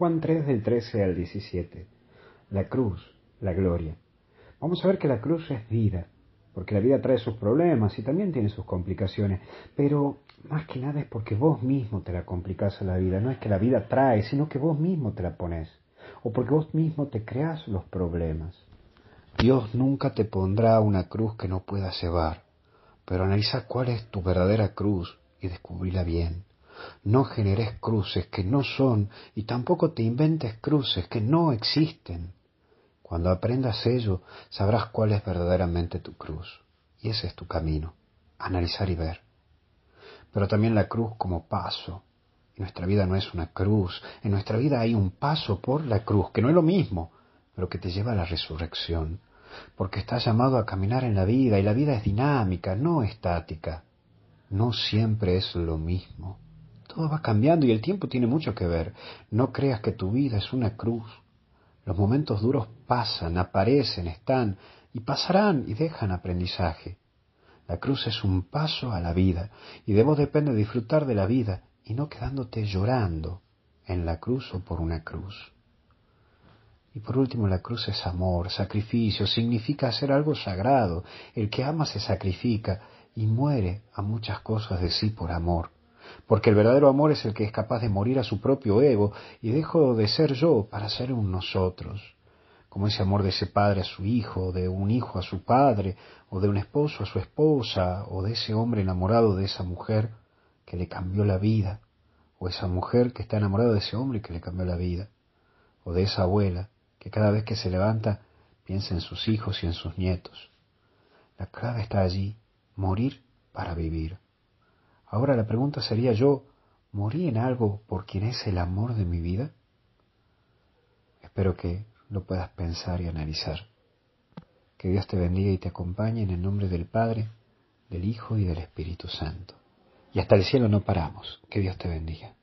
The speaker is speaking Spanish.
Juan 3 del 13 al 17. La cruz, la gloria. Vamos a ver que la cruz es vida, porque la vida trae sus problemas y también tiene sus complicaciones, pero más que nada es porque vos mismo te la complicás a la vida, no es que la vida trae, sino que vos mismo te la pones, o porque vos mismo te creas los problemas. Dios nunca te pondrá una cruz que no puedas llevar, pero analiza cuál es tu verdadera cruz y descubríla bien. No generes cruces que no son y tampoco te inventes cruces que no existen. Cuando aprendas ello, sabrás cuál es verdaderamente tu cruz. Y ese es tu camino, analizar y ver. Pero también la cruz como paso. Y nuestra vida no es una cruz, en nuestra vida hay un paso por la cruz, que no es lo mismo, pero que te lleva a la resurrección. Porque estás llamado a caminar en la vida y la vida es dinámica, no estática. No siempre es lo mismo. Todo va cambiando y el tiempo tiene mucho que ver. No creas que tu vida es una cruz. Los momentos duros pasan, aparecen, están y pasarán y dejan aprendizaje. La cruz es un paso a la vida y de vos depende disfrutar de la vida y no quedándote llorando en la cruz o por una cruz. Y por último, la cruz es amor, sacrificio, significa hacer algo sagrado. El que ama se sacrifica y muere a muchas cosas de sí por amor porque el verdadero amor es el que es capaz de morir a su propio ego y dejo de ser yo para ser un nosotros, como ese amor de ese padre a su hijo, de un hijo a su padre, o de un esposo a su esposa, o de ese hombre enamorado de esa mujer que le cambió la vida, o esa mujer que está enamorada de ese hombre que le cambió la vida, o de esa abuela que cada vez que se levanta piensa en sus hijos y en sus nietos. La clave está allí, morir para vivir. Ahora la pregunta sería yo, ¿morí en algo por quien es el amor de mi vida? Espero que lo puedas pensar y analizar. Que Dios te bendiga y te acompañe en el nombre del Padre, del Hijo y del Espíritu Santo. Y hasta el cielo no paramos. Que Dios te bendiga.